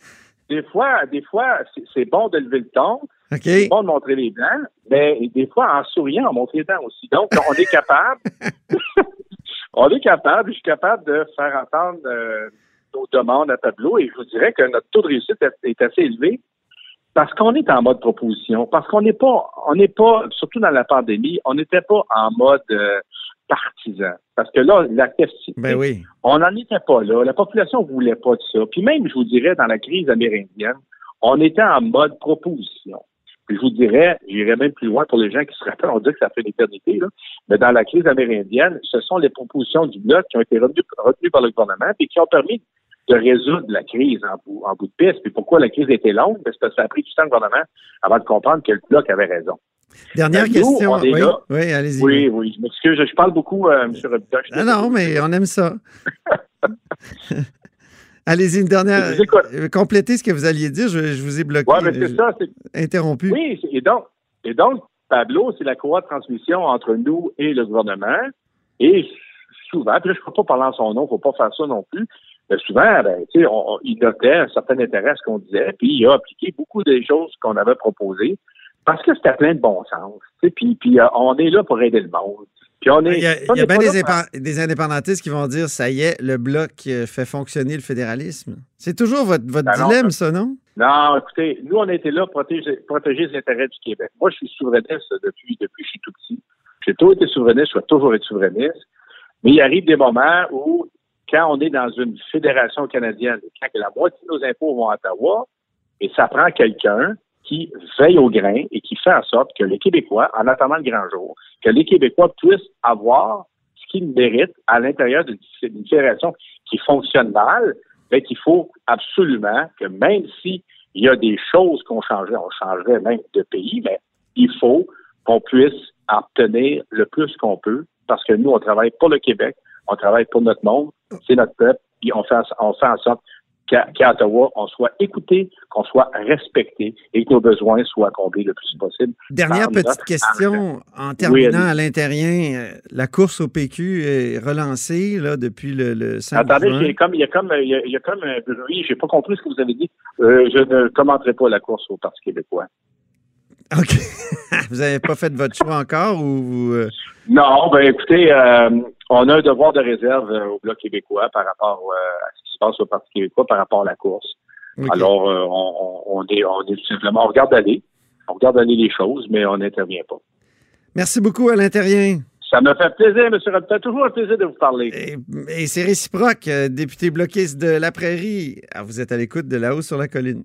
Speaker 6: des fois, des fois, c'est- bon de lever le ton, c'est bon de montrer les dents, mais des fois, en souriant, on montre les dents aussi. Donc, on est capable, on est capable, je suis capable de faire entendre euh, nos demandes à tableau et je vous dirais que notre taux de réussite est assez élevé parce qu'on est en mode proposition, parce qu'on n'est pas, on n'est pas, surtout dans la pandémie, on n'était pas en mode euh, partisan. Parce que là, la question,
Speaker 1: Ben oui.
Speaker 6: on n'en était pas là. La population voulait pas de ça. Puis même, je vous dirais, dans la crise amérindienne, on était en mode proposition. Puis je vous dirais, j'irais même plus loin pour les gens qui se rappellent, on dit que ça fait une éternité, là, mais dans la crise amérindienne, ce sont les propositions du Bloc qui ont été retenues, retenues par le gouvernement et qui ont permis de résoudre la crise en bout, en bout de piste. Puis pourquoi la crise était longue? Parce que ça a pris du temps au gouvernement avant de comprendre que le Bloc avait raison.
Speaker 1: Dernière
Speaker 6: nous,
Speaker 1: question.
Speaker 6: on est
Speaker 1: oui,
Speaker 6: là.
Speaker 1: oui allez-y.
Speaker 6: Oui, oui, je m'excuse, je parle beaucoup, euh, M. Je suis
Speaker 1: Ah non, mais on aime ça. Allez-y, une dernière.
Speaker 6: Je
Speaker 1: euh, Complétez ce que vous alliez dire. Je, je vous ai bloqué.
Speaker 6: Ouais, mais c'est
Speaker 1: euh,
Speaker 6: ça, c'est
Speaker 1: Interrompu.
Speaker 6: Oui, et donc, et donc, Pablo, c'est la courroie de transmission entre nous et le gouvernement. Et souvent, puis là, je ne peux pas parler en son nom, il ne faut pas faire ça non plus. Mais souvent, ben, on- on- il notait un certain intérêt à ce qu'on disait, puis il a appliqué beaucoup des choses qu'on avait proposées parce que c'était plein de bon sens. Puis, puis euh, on est là pour aider le monde. Puis on est,
Speaker 1: Il y a,
Speaker 6: on
Speaker 1: il y a
Speaker 6: est
Speaker 1: bien des, indépendantistes qui vont dire ça y est, le bloc euh, fait fonctionner le fédéralisme. C'est toujours votre, votre
Speaker 6: Ben non,
Speaker 1: dilemme, ça, non?
Speaker 6: Non, écoutez, nous, on été là pour protéger, protéger les intérêts du Québec. Moi, je suis souverainiste depuis, depuis que je suis tout petit. J'ai toujours été souverainiste, je vais toujours être souverainiste. Mais il arrive des moments où, quand on est dans une fédération canadienne, quand la moitié de nos impôts vont à Ottawa, et ça prend quelqu'un qui veille au grain et qui fait en sorte que les Québécois, en attendant le grand jour, que les Québécois puissent avoir ce qu'ils méritent à l'intérieur d'une fédération qui fonctionne mal, mais qu'il faut absolument que même si il y a des choses qu'on changerait, on changerait même de pays, mais il faut qu'on puisse obtenir le plus qu'on peut parce que nous, on travaille pour le Québec, on travaille pour notre monde, c'est notre peuple, et on fait, on fait en sorte qu'à Ottawa, on soit écouté, qu'on soit respecté et que nos besoins soient comblés le plus possible.
Speaker 1: Dernière petite
Speaker 6: notre
Speaker 1: question en terminant à l'intérieur. euh, La course au PQ est relancée là, depuis le, le 5
Speaker 6: Attendez,
Speaker 1: juin.
Speaker 6: comme, il y a comme, il y a, il y a comme un bruit, j'ai pas compris ce que vous avez dit. Euh, je ne commenterai pas la course au Parti québécois.
Speaker 1: OK. vous n'avez pas fait votre choix encore ou vous. euh,
Speaker 6: Non, ben écoutez, euh, on a un devoir de réserve euh, au Bloc québécois par rapport euh, à ce qui se passe au Parti québécois, par rapport à la course. Alors, euh, on, on- est, on est tout simplement, on regarde aller, on regarde aller les choses, mais on n'intervient pas.
Speaker 1: Merci beaucoup, Alain Terrien.
Speaker 6: Ça me fait plaisir, M. Robitaille, toujours un plaisir de vous parler.
Speaker 1: Et, et c'est réciproque, député bloquiste de la Prairie. Ah, vous êtes à l'écoute de là-haut sur la colline.